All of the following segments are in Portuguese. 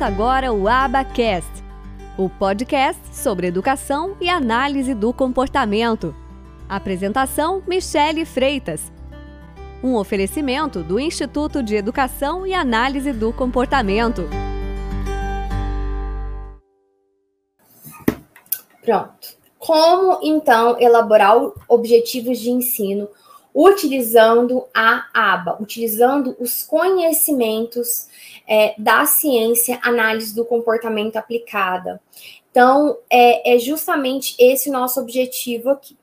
Ouça agora o Abacast, o podcast sobre educação e análise do comportamento. Apresentação: Michele Freitas. Um oferecimento do Instituto de Educação e Análise do Comportamento. Pronto. Como então elaborar objetivos de ensino utilizando a aba, utilizando os conhecimentos é, da ciência análise do comportamento aplicada. Então, é, é justamente esse o nosso objetivo aqui.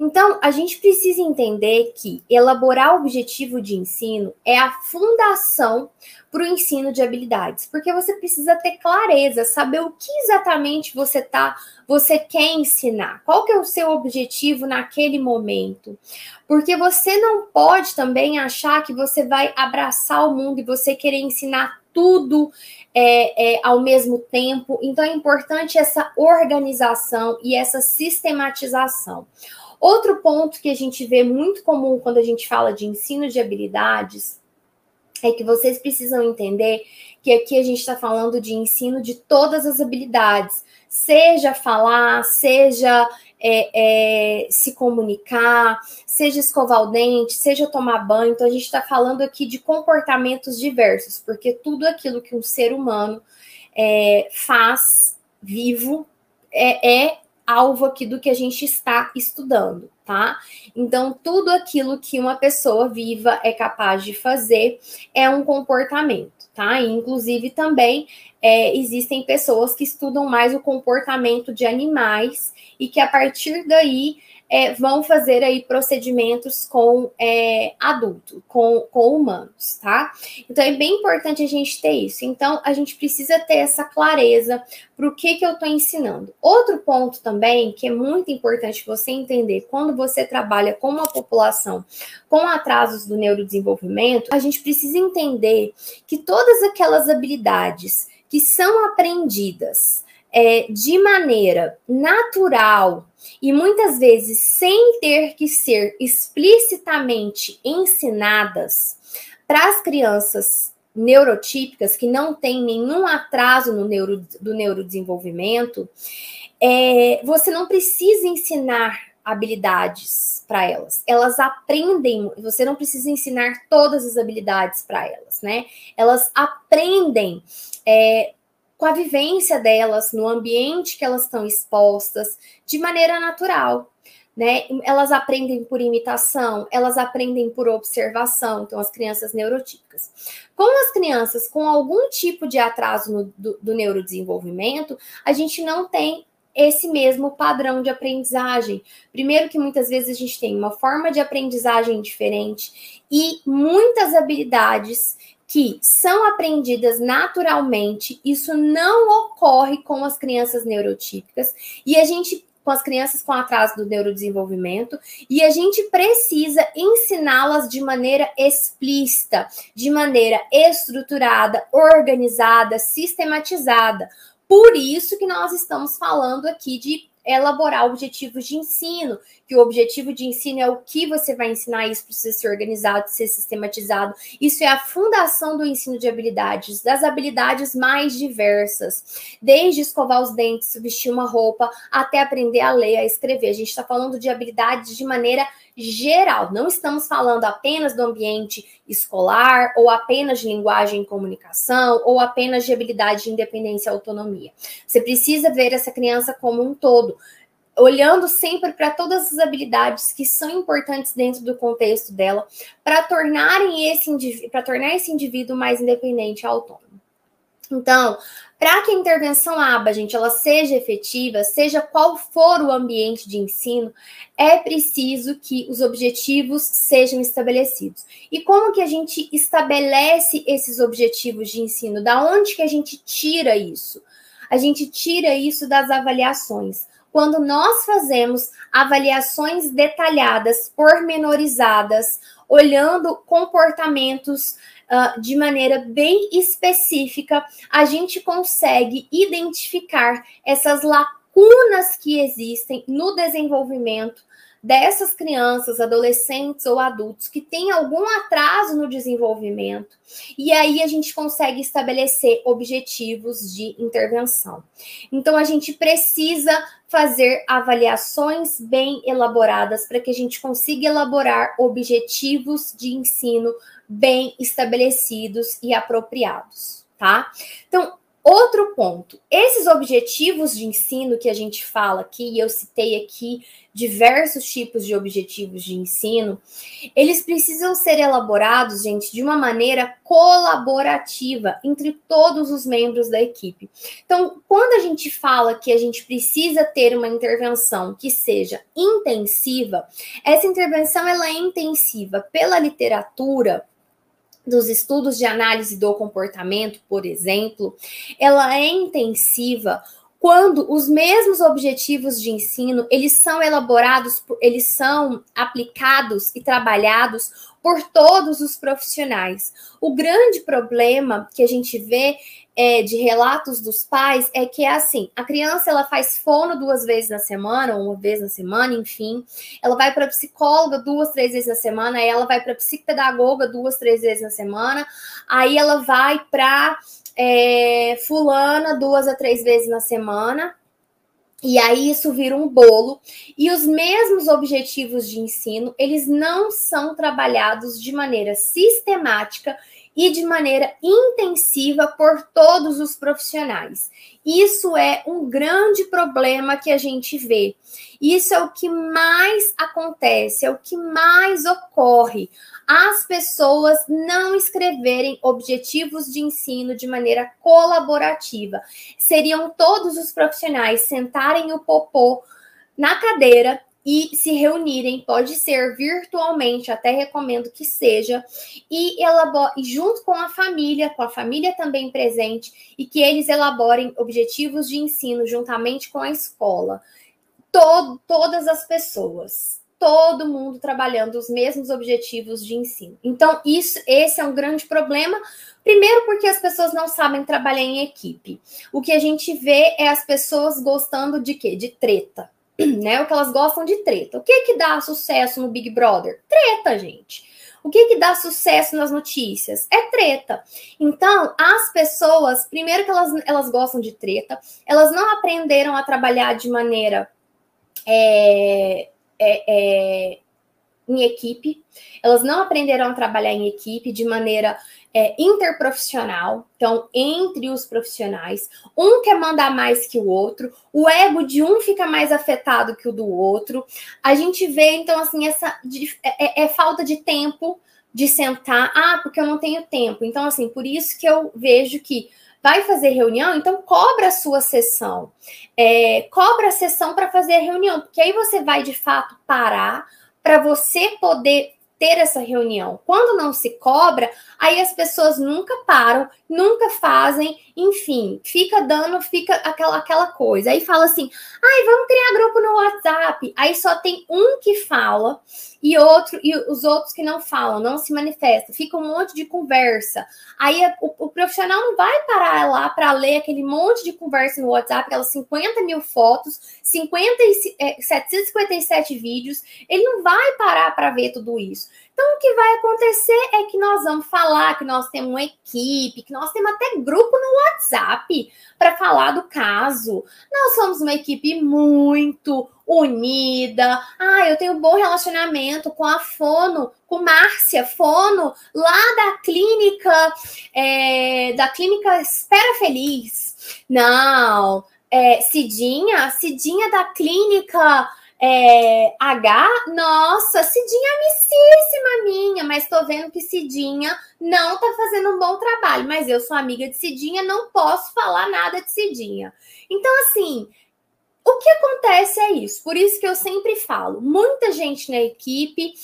Então, a gente precisa entender que elaborar o objetivo de ensino é a fundação para o ensino de habilidades, porque você precisa ter clareza, saber o que exatamente você tá, você quer ensinar, qual que é o seu objetivo naquele momento. Porque você não pode também achar que você vai abraçar o mundo e você querer ensinar tudo é, é, ao mesmo tempo. Então é importante essa organização e essa sistematização. Outro ponto que a gente vê muito comum quando a gente fala de ensino de habilidades é que vocês precisam entender que aqui a gente está falando de ensino de todas as habilidades, seja falar, seja é, é, se comunicar, seja escovar o dente, seja tomar banho. Então, a gente está falando aqui de comportamentos diversos, porque tudo aquilo que um ser humano é, faz vivo é, é alvo aqui do que a gente está estudando, tá? Então, tudo aquilo que uma pessoa viva é capaz de fazer é um comportamento, tá? E, inclusive, também é, existem pessoas que estudam mais o comportamento de animais e que a partir daí é, vão fazer aí procedimentos com é, adulto, com, com humanos, tá? Então é bem importante a gente ter isso. Então a gente precisa ter essa clareza para o que, que eu estou ensinando. Outro ponto também que é muito importante você entender quando você trabalha com uma população com atrasos do neurodesenvolvimento, a gente precisa entender que todas aquelas habilidades que são aprendidas é, de maneira natural e muitas vezes sem ter que ser explicitamente ensinadas para as crianças neurotípicas que não têm nenhum atraso no neuro, do neurodesenvolvimento, é, você não precisa ensinar habilidades para elas. Elas aprendem, você não precisa ensinar todas as habilidades para elas, né? Elas aprendem é, com a vivência delas, no ambiente que elas estão expostas, de maneira natural. Né? Elas aprendem por imitação, elas aprendem por observação, então as crianças neurotípicas. Com as crianças com algum tipo de atraso no, do, do neurodesenvolvimento, a gente não tem esse mesmo padrão de aprendizagem. Primeiro que muitas vezes a gente tem uma forma de aprendizagem diferente e muitas habilidades que são aprendidas naturalmente, isso não ocorre com as crianças neurotípicas, e a gente com as crianças com atraso do neurodesenvolvimento, e a gente precisa ensiná-las de maneira explícita, de maneira estruturada, organizada, sistematizada. Por isso que nós estamos falando aqui de elaborar objetivos de ensino, que o objetivo de ensino é o que você vai ensinar isso para ser organizado, ser sistematizado. Isso é a fundação do ensino de habilidades, das habilidades mais diversas, desde escovar os dentes, vestir uma roupa, até aprender a ler, a escrever. A gente está falando de habilidades de maneira geral. Não estamos falando apenas do ambiente escolar, ou apenas de linguagem e comunicação, ou apenas de habilidade de independência e autonomia. Você precisa ver essa criança como um todo, olhando sempre para todas as habilidades que são importantes dentro do contexto dela, para tornarem esse para tornar esse indivíduo mais independente e autônomo. Então, para que a intervenção ABA, gente, ela seja efetiva, seja qual for o ambiente de ensino, é preciso que os objetivos sejam estabelecidos. E como que a gente estabelece esses objetivos de ensino? Da onde que a gente tira isso? A gente tira isso das avaliações. Quando nós fazemos avaliações detalhadas, pormenorizadas, olhando comportamentos uh, de maneira bem específica, a gente consegue identificar essas lacunas que existem no desenvolvimento dessas crianças, adolescentes ou adultos que têm algum atraso no desenvolvimento, e aí a gente consegue estabelecer objetivos de intervenção. Então, a gente precisa fazer avaliações bem elaboradas para que a gente consiga elaborar objetivos de ensino bem estabelecidos e apropriados, tá? Então, Outro ponto, esses objetivos de ensino que a gente fala aqui, e eu citei aqui diversos tipos de objetivos de ensino, eles precisam ser elaborados, gente, de uma maneira colaborativa entre todos os membros da equipe. Então, quando a gente fala que a gente precisa ter uma intervenção que seja intensiva, essa intervenção ela é intensiva pela literatura, dos estudos de análise do comportamento, por exemplo, ela é intensiva quando os mesmos objetivos de ensino, eles são elaborados, eles são aplicados e trabalhados por todos os profissionais. O grande problema que a gente vê é, de relatos dos pais é que é assim: a criança ela faz fono duas vezes na semana, ou uma vez na semana, enfim. Ela vai para psicóloga duas, três vezes na semana, aí ela vai para psicopedagoga duas, três vezes na semana, aí ela vai para é, fulana duas a três vezes na semana. E aí isso vira um bolo. E os mesmos objetivos de ensino, eles não são trabalhados de maneira sistemática e de maneira intensiva por todos os profissionais. Isso é um grande problema que a gente vê. Isso é o que mais acontece, é o que mais ocorre. As pessoas não escreverem objetivos de ensino de maneira colaborativa. Seriam todos os profissionais sentarem o popô na cadeira e se reunirem, pode ser virtualmente, até recomendo que seja, e, elabore, junto com a família, com a família também presente, e que eles elaborem objetivos de ensino juntamente com a escola. Todo, todas as pessoas, todo mundo trabalhando os mesmos objetivos de ensino. Então, isso, esse é um grande problema. Primeiro, porque as pessoas não sabem trabalhar em equipe. O que a gente vê é as pessoas gostando de quê? De treta né? O que elas gostam de treta. O que que dá sucesso no Big Brother? Treta, gente. O que que dá sucesso nas notícias? É treta. Então, as pessoas, primeiro que elas, elas gostam de treta, elas não aprenderam a trabalhar de maneira é, é, é, em equipe, elas não aprenderam a trabalhar em equipe de maneira é, interprofissional, então, entre os profissionais, um quer mandar mais que o outro, o ego de um fica mais afetado que o do outro. A gente vê, então, assim, essa é, é, é falta de tempo de sentar, ah, porque eu não tenho tempo. Então, assim, por isso que eu vejo que vai fazer reunião, então cobra a sua sessão. É, cobra a sessão para fazer a reunião, porque aí você vai de fato parar para você poder ter essa reunião. Quando não se cobra, aí as pessoas nunca param, nunca fazem, enfim, fica dando, fica aquela, aquela coisa. Aí fala assim: ai, vamos criar grupo no WhatsApp. Aí só tem um que fala e outro e os outros que não falam, não se manifestam, fica um monte de conversa. Aí o, o profissional não vai parar lá para ler aquele monte de conversa no WhatsApp, aquelas 50 mil fotos, 50 e, é, 757 vídeos, ele não vai parar para ver tudo isso. Então, o que vai acontecer é que nós vamos falar que nós temos uma equipe, que nós temos até grupo no WhatsApp para falar do caso. Nós somos uma equipe muito unida. Ah, eu tenho um bom relacionamento com a Fono, com Márcia Fono, lá da clínica, é, da clínica Espera Feliz. Não, é, Cidinha, Cidinha da clínica é, H, nossa, Cidinha é amicíssima minha, mas tô vendo que Cidinha não tá fazendo um bom trabalho, mas eu sou amiga de Cidinha, não posso falar nada de Cidinha. Então, assim, o que acontece é isso. Por isso que eu sempre falo, muita gente na equipe,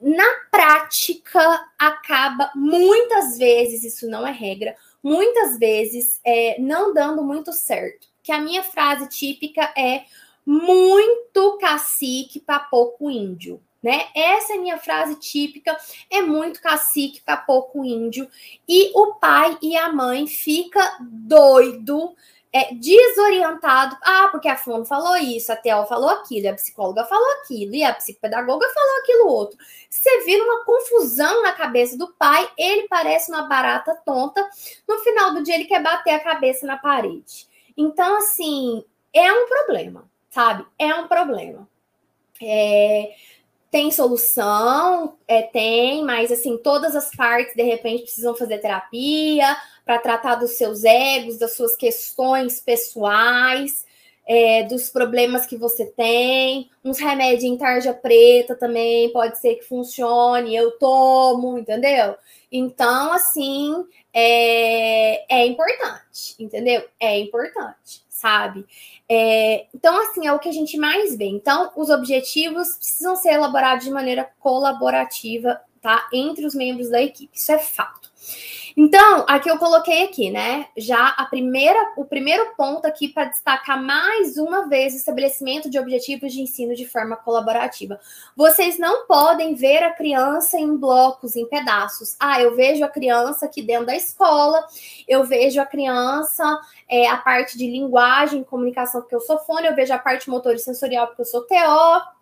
na prática, acaba muitas vezes, isso não é regra, muitas vezes é, não dando muito certo. Que a minha frase típica é muito cacique para pouco índio. Né? Essa é minha frase típica, é muito cacique para pouco índio. E o pai e a mãe fica doido é, desorientado. Ah, porque a fono falou isso, a Theo falou aquilo, a psicóloga falou aquilo, e a psicopedagoga falou aquilo outro. Você vira uma confusão na cabeça do pai, ele parece uma barata tonta. No final do dia, ele quer bater a cabeça na parede. Então, assim, é um problema, sabe? É um problema. É, tem solução, é, tem, mas assim, todas as partes de repente precisam fazer terapia para tratar dos seus egos, das suas questões pessoais, é, dos problemas que você tem. Uns remédios em tarja preta também pode ser que funcione, eu tomo, entendeu? Então, assim, é, é importante, entendeu? É importante, sabe? É, então, assim, é o que a gente mais vê. Então, os objetivos precisam ser elaborados de maneira colaborativa, tá? Entre os membros da equipe. Isso é fato. Então, aqui eu coloquei aqui, né? Já a primeira, o primeiro ponto aqui para destacar mais uma vez o estabelecimento de objetivos de ensino de forma colaborativa. Vocês não podem ver a criança em blocos, em pedaços. Ah, eu vejo a criança aqui dentro da escola, eu vejo a criança, é, a parte de linguagem, comunicação, porque eu sou fone, eu vejo a parte motor e sensorial, porque eu sou TO.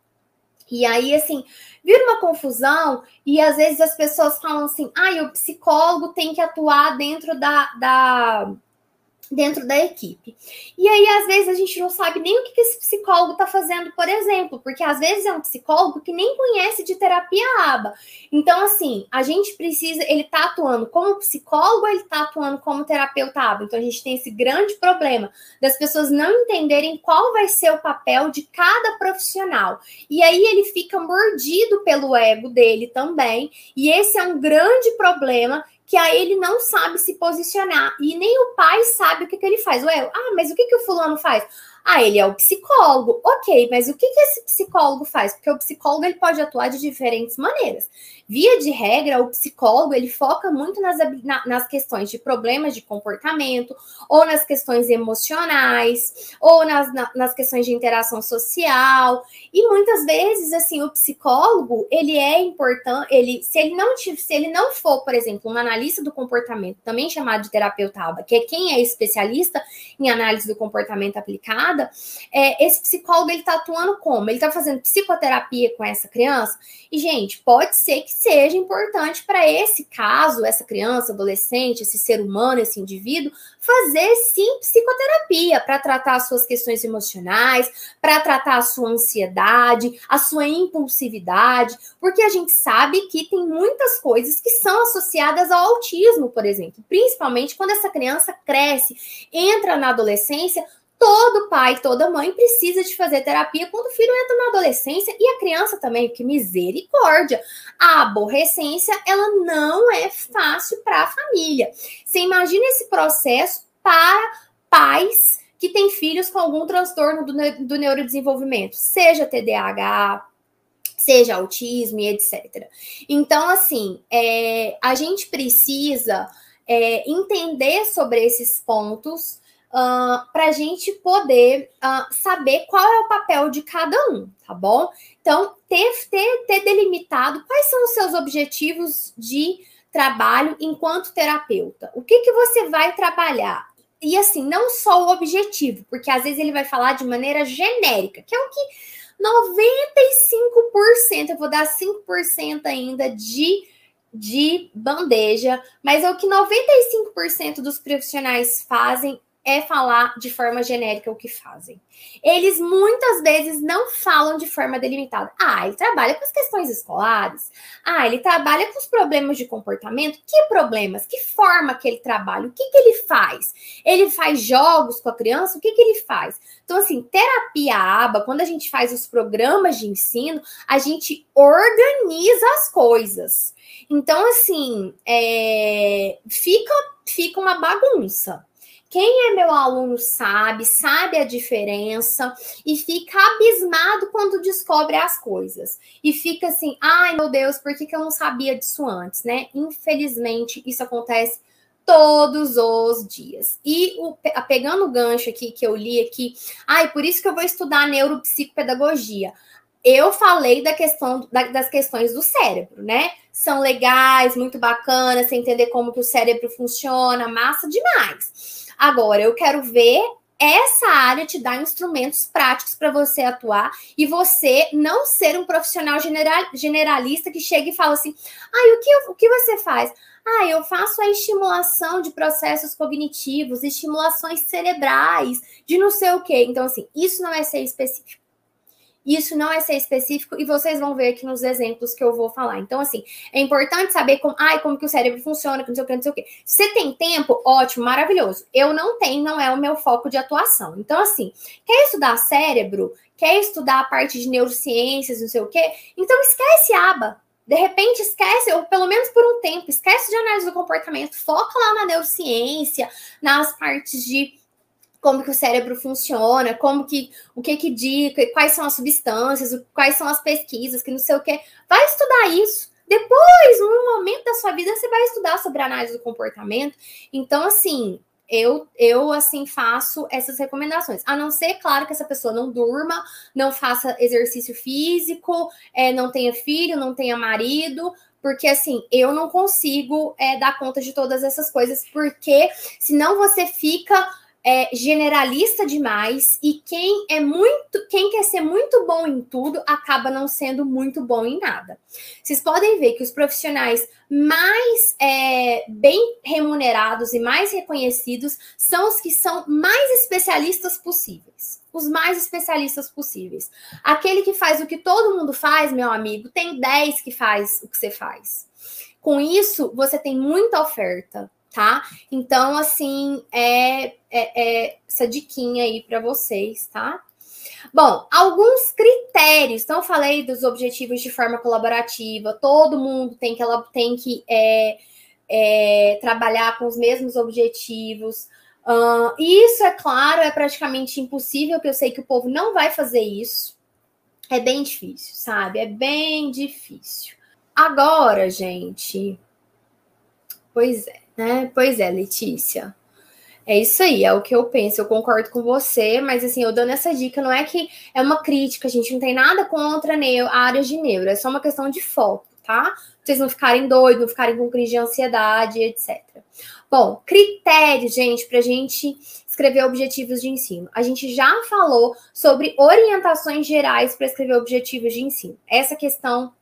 E aí, assim, vira uma confusão e às vezes as pessoas falam assim: ah, o psicólogo tem que atuar dentro da, da dentro da equipe. E aí, às vezes, a gente não sabe nem o que esse psicólogo está fazendo, por exemplo, porque às vezes é um psicólogo que nem conhece de terapia aba. Então, assim, a gente precisa, ele está atuando como psicólogo ele está atuando como terapeuta aba? Então, a gente tem esse grande problema das pessoas não entenderem qual vai ser o papel de cada profissional. E aí ele fica mordido pelo ego dele também, e esse é um grande problema que aí ele não sabe se posicionar e nem o pai sabe o que, que ele faz. Ué, ah, mas o que, que o fulano faz? Ah, ele é o psicólogo. Ok, mas o que, que esse psicólogo faz? Porque o psicólogo ele pode atuar de diferentes maneiras. Via de regra, o psicólogo ele foca muito nas, na, nas questões de problemas de comportamento, ou nas questões emocionais, ou nas, na, nas questões de interação social. E muitas vezes, assim, o psicólogo ele é importante, ele, se ele não se ele não for, por exemplo, um analista do comportamento, também chamado de terapeuta que é quem é especialista em análise do comportamento aplicada, é, esse psicólogo ele está atuando como? Ele está fazendo psicoterapia com essa criança? E, gente, pode ser que seja importante para esse caso, essa criança, adolescente, esse ser humano, esse indivíduo, fazer sim psicoterapia para tratar as suas questões emocionais, para tratar a sua ansiedade, a sua impulsividade, porque a gente sabe que tem muitas coisas que são associadas ao autismo, por exemplo, principalmente quando essa criança cresce, entra na adolescência todo pai, toda mãe precisa de fazer terapia quando o filho entra na adolescência e a criança também, que misericórdia. A aborrecência, ela não é fácil para a família. Você imagina esse processo para pais que têm filhos com algum transtorno do, do neurodesenvolvimento, seja TDAH, seja autismo e etc. Então, assim, é, a gente precisa é, entender sobre esses pontos uh, para a gente poder uh, saber qual é o papel de cada um, tá bom? Então, ter, ter, ter delimitado quais são os seus objetivos de trabalho enquanto terapeuta. O que, que você vai trabalhar? E assim, não só o objetivo, porque às vezes ele vai falar de maneira genérica, que é o que 95%, eu vou dar 5% ainda de de bandeja, mas é o que 95% dos profissionais fazem é falar de forma genérica o que fazem. Eles muitas vezes não falam de forma delimitada. Ah, ele trabalha com as questões escolares. Ah, ele trabalha com os problemas de comportamento. Que problemas? Que forma que ele trabalha? O que, que ele faz? Ele faz jogos com a criança? O que, que ele faz? Então, assim, terapia aba, quando a gente faz os programas de ensino, a gente organiza as coisas. Então, assim, é, fica, fica uma bagunça. Quem é meu aluno sabe, sabe a diferença e fica abismado quando descobre as coisas. E fica assim, ai meu Deus, por que, que eu não sabia disso antes, né? Infelizmente, isso acontece todos os dias. E o, pegando o gancho aqui que eu li aqui, ai, por isso que eu vou estudar neuropsicopedagogia. Eu falei da questão da, das questões do cérebro, né? São legais, muito bacanas, você entender como que o cérebro funciona, massa demais. Agora, eu quero ver essa área te dá instrumentos práticos para você atuar e você não ser um profissional general, generalista que chega e fala assim: ah, o que, o que você faz? Ah, eu faço a estimulação de processos cognitivos, estimulações cerebrais, de não sei o quê. Então, assim, isso não é ser específico. Isso não é ser específico e vocês vão ver aqui nos exemplos que eu vou falar. Então, assim, é importante saber como, ai, como que o cérebro funciona, que não sei o que, não sei o que. Você tem tempo? Ótimo, maravilhoso. Eu não tenho, não é o meu foco de atuação. Então, assim, quer estudar cérebro? Quer estudar a parte de neurociências, não sei o quê? Então, esquece aba. De repente, esquece, ou pelo menos por um tempo, esquece de análise do comportamento, foca lá na neurociência, nas partes de como que o cérebro funciona, como que o que que dica, quais são as substâncias, quais são as pesquisas, que não sei o que. Vai estudar isso. Depois, num momento da sua vida, você vai estudar sobre análise do comportamento. Então, assim, eu, eu assim faço essas recomendações. A não ser, claro, que essa pessoa não durma, não faça exercício físico, é, não tenha filho, não tenha marido, porque assim, eu não consigo é, dar conta de todas essas coisas, porque senão você fica é generalista demais e quem é muito, quem quer ser muito bom em tudo acaba não sendo muito bom em nada. Vocês podem ver que os profissionais mais é, bem remunerados e mais reconhecidos são os que são mais especialistas possíveis. Os mais especialistas possíveis. Aquele que faz o que todo mundo faz, meu amigo, tem 10 que faz o que você faz. Com isso, você tem muita oferta tá? Então, assim, é, é, é essa diquinha aí para vocês, tá? Bom, alguns critérios. Então, eu falei dos objetivos de forma colaborativa. Todo mundo tem que ela tem que é, é, trabalhar com os mesmos objetivos. Uh, isso, é claro, é praticamente impossível, porque eu sei que o povo não vai fazer isso. É bem difícil, sabe? É bem difícil. Agora, gente. Pois é. Né? Pois é, Letícia. É isso aí, é o que eu penso. Eu concordo com você, mas assim, eu dando essa dica, não é que é uma crítica, a gente não tem nada contra a área de neuro, é só uma questão de foco, tá? Vocês não ficarem doidos, não ficarem com crise de ansiedade, etc. Bom, critérios, gente, para a gente escrever objetivos de ensino. A gente já falou sobre orientações gerais para escrever objetivos de ensino. Essa questão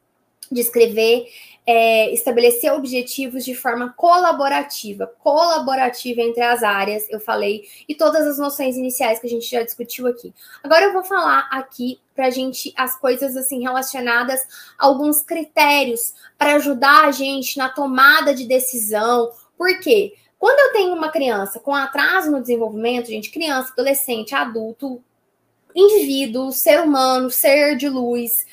de escrever é, estabelecer objetivos de forma colaborativa, colaborativa entre as áreas, eu falei, e todas as noções iniciais que a gente já discutiu aqui. Agora eu vou falar aqui para a gente as coisas assim relacionadas a alguns critérios para ajudar a gente na tomada de decisão. Por quê? Quando eu tenho uma criança com atraso no desenvolvimento, gente, criança, adolescente, adulto, indivíduo, ser humano, ser de luz,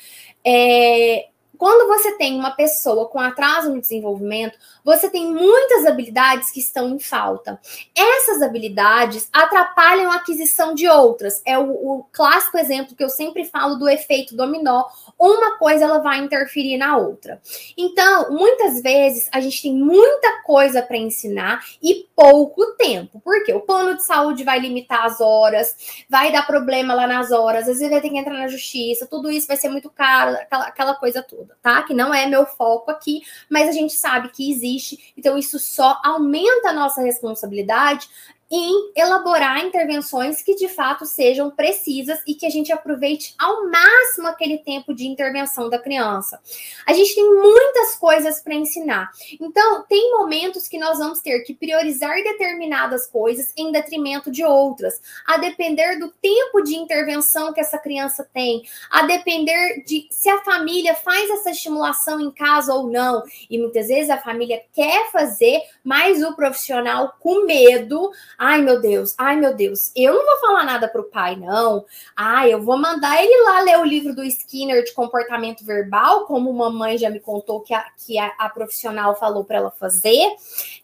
é, quando você tem uma pessoa com atraso no desenvolvimento, você tem muitas habilidades que estão em falta. Essas habilidades atrapalham a aquisição de outras. É o, o clássico exemplo que eu sempre falo do efeito dominó. Uma coisa ela vai interferir na outra. Então, muitas vezes a gente tem muita coisa para ensinar e pouco tempo. Porque o plano de saúde vai limitar as horas, vai dar problema lá nas horas, às vezes vai ter que entrar na justiça, tudo isso vai ser muito caro, aquela, aquela coisa toda tá? Que não é meu foco aqui, mas a gente sabe que existe, então isso só aumenta a nossa responsabilidade em elaborar intervenções que de fato sejam precisas e que a gente aproveite ao máximo aquele tempo de intervenção da criança. A gente tem muitas coisas para ensinar. Então, tem momentos que nós vamos ter que priorizar determinadas coisas em detrimento de outras, a depender do tempo de intervenção que essa criança tem, a depender de se a família faz essa estimulação em casa ou não. E muitas vezes a família quer fazer, mas o profissional com medo Ai, meu Deus, ai, meu Deus, eu não vou falar nada pro pai, não. Ai, eu vou mandar ele lá ler o livro do Skinner de comportamento verbal, como mamãe já me contou que a, que a, a profissional falou para ela fazer.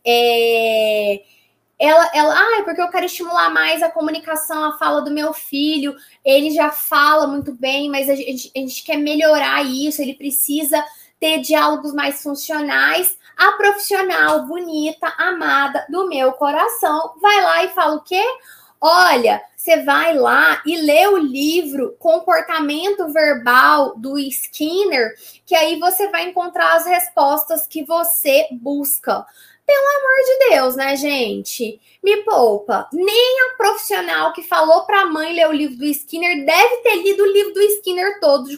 É ela, ela, ah, é porque eu quero estimular mais a comunicação, a fala do meu filho. Ele já fala muito bem, mas a gente, a gente quer melhorar isso. Ele precisa ter diálogos mais funcionais a profissional bonita, amada do meu coração, vai lá e fala o quê? Olha, você vai lá e lê o livro Comportamento Verbal do Skinner, que aí você vai encontrar as respostas que você busca. pelo amor de Deus, né, gente? Me poupa. Nem a profissional que falou para a mãe ler o livro do Skinner deve ter lido o livro do Skinner todo de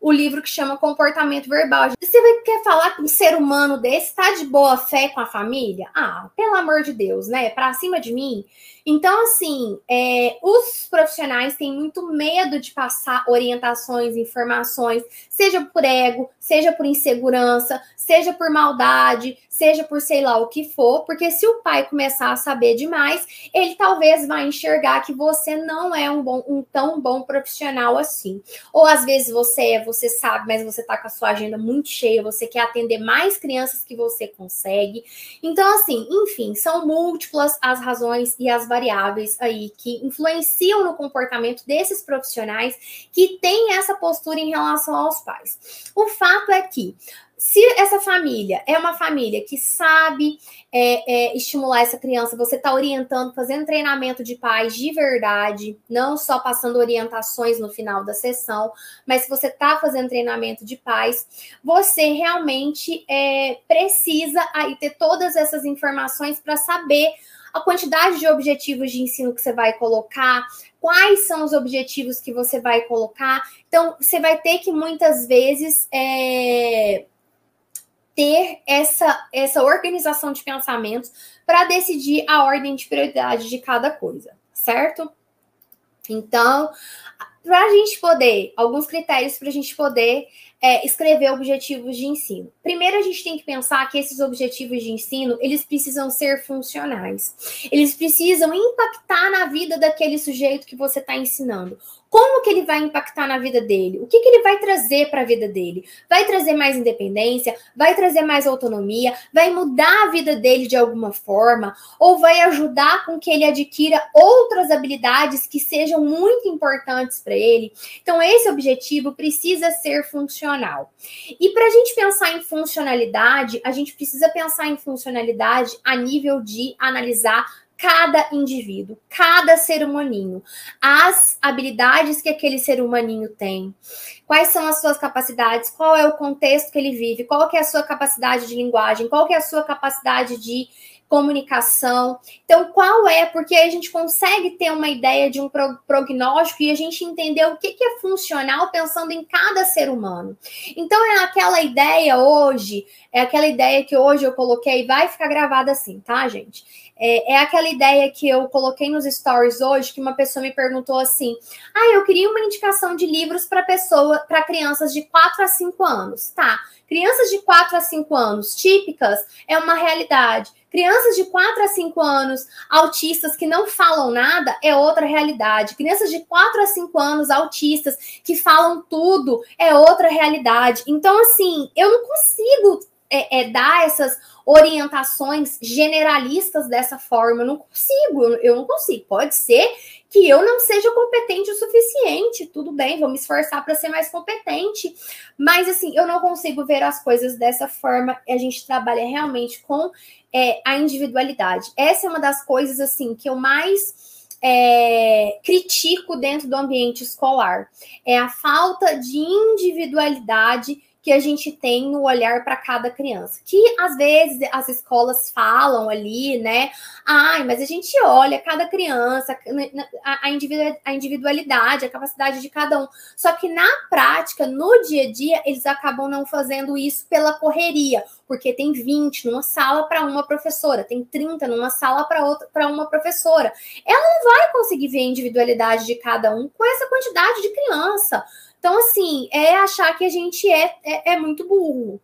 o livro que chama Comportamento Verbal. Você quer falar que um ser humano desse tá de boa fé com a família? Ah, pelo amor de Deus, né? Para cima de mim. Então, assim, é, os profissionais têm muito medo de passar orientações, informações, seja por ego, seja por insegurança, seja por maldade, seja por sei lá o que for, porque se o pai começar a saber demais, ele talvez vai enxergar que você não é um, bom, um tão bom profissional assim. Ou às vezes você é, você sabe, mas você tá com a sua agenda muito cheia, você quer atender mais crianças que você consegue. Então, assim, enfim, são múltiplas as razões e as variáveis aí que influenciam no comportamento desses profissionais que têm essa postura em relação aos pais. O fato é que se essa família é uma família que sabe é, é, estimular essa criança, você está orientando, fazendo treinamento de pais de verdade, não só passando orientações no final da sessão, mas se você está fazendo treinamento de pais, você realmente é, precisa aí ter todas essas informações para saber a quantidade de objetivos de ensino que você vai colocar, quais são os objetivos que você vai colocar. Então, você vai ter que muitas vezes é, ter essa, essa organização de pensamentos para decidir a ordem de prioridade de cada coisa, certo? Então, para a gente poder, alguns critérios para a gente poder é, escrever objetivos de ensino. Primeiro, a gente tem que pensar que esses objetivos de ensino, eles precisam ser funcionais. Eles precisam impactar na vida daquele sujeito que você está ensinando. Como que ele vai impactar na vida dele? O que, que ele vai trazer para a vida dele? Vai trazer mais independência? Vai trazer mais autonomia? Vai mudar a vida dele de alguma forma? Ou vai ajudar com que ele adquira outras habilidades que sejam muito importantes para ele? Então, esse objetivo precisa ser funcional. E para a gente pensar em funcionalidade, a gente precisa pensar em funcionalidade a nível de analisar cada indivíduo, cada ser humaninho, as habilidades que aquele ser humaninho tem, quais são as suas capacidades, qual é o contexto que ele vive, qual que é a sua capacidade de linguagem, qual que é a sua capacidade de comunicação. Então, qual é? Porque a gente consegue ter uma ideia de um prognóstico e a gente entender o que, é funcional pensando em cada ser humano. Então, é aquela ideia hoje, é aquela ideia que hoje eu coloquei, vai ficar gravada assim, tá, gente? É, é, aquela ideia que eu coloquei nos stories hoje, que uma pessoa me perguntou assim: ah, eu queria uma indicação de livros para pessoa, para crianças de 4 a 5 anos. Tá. Crianças de 4 a 5 anos típicas é uma realidade. Crianças de 4 a 5 anos autistas que não falam nada é outra realidade. Crianças de 4 a 5 anos autistas que falam tudo é outra realidade. Então, assim, eu não consigo é, é, dar essas orientações generalistas dessa forma. Eu não consigo, eu não consigo. Pode ser que eu não seja competente o suficiente. Tudo bem, vou me esforçar para ser mais competente. Mas assim, eu não consigo ver as coisas dessa forma. A gente trabalha realmente com é, a individualidade. Essa é uma das coisas assim que eu mais é, critico dentro do ambiente escolar. É a falta de individualidade que a gente tem no olhar para cada criança. Que às vezes as escolas falam ali, né? Ai, mas a gente olha cada criança, a individualidade, a capacidade de cada um. Só que na prática, no dia a dia, eles acabam não fazendo isso pela correria, porque tem 20 numa sala para uma professora, tem 30 numa sala para outra para uma professora. Ela não vai conseguir ver a individualidade de cada um com essa quantidade de criança. Então, assim, é achar que a gente é, é, é muito burro.